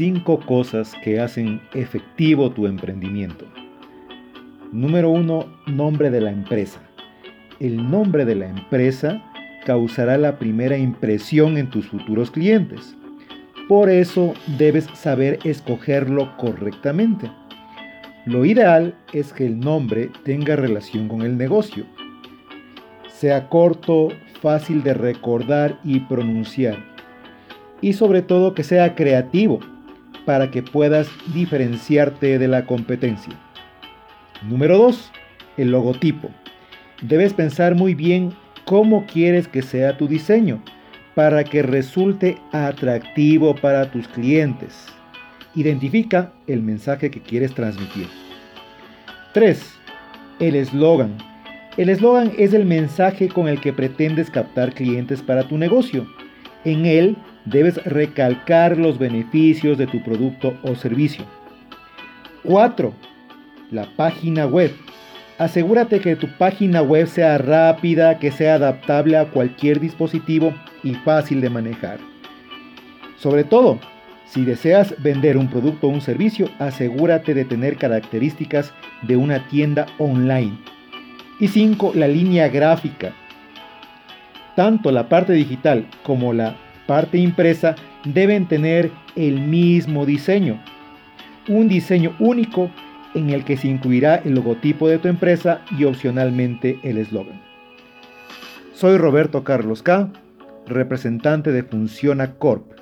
5 cosas que hacen efectivo tu emprendimiento. Número 1. Nombre de la empresa. El nombre de la empresa causará la primera impresión en tus futuros clientes. Por eso debes saber escogerlo correctamente. Lo ideal es que el nombre tenga relación con el negocio. Sea corto, fácil de recordar y pronunciar. Y sobre todo que sea creativo para que puedas diferenciarte de la competencia. Número 2. El logotipo. Debes pensar muy bien cómo quieres que sea tu diseño para que resulte atractivo para tus clientes. Identifica el mensaje que quieres transmitir. 3. El eslogan. El eslogan es el mensaje con el que pretendes captar clientes para tu negocio. En él debes recalcar los beneficios de tu producto o servicio. 4. La página web. Asegúrate que tu página web sea rápida, que sea adaptable a cualquier dispositivo y fácil de manejar. Sobre todo, si deseas vender un producto o un servicio, asegúrate de tener características de una tienda online. Y 5. La línea gráfica. Tanto la parte digital como la parte impresa deben tener el mismo diseño. Un diseño único en el que se incluirá el logotipo de tu empresa y opcionalmente el eslogan. Soy Roberto Carlos K., representante de Funciona Corp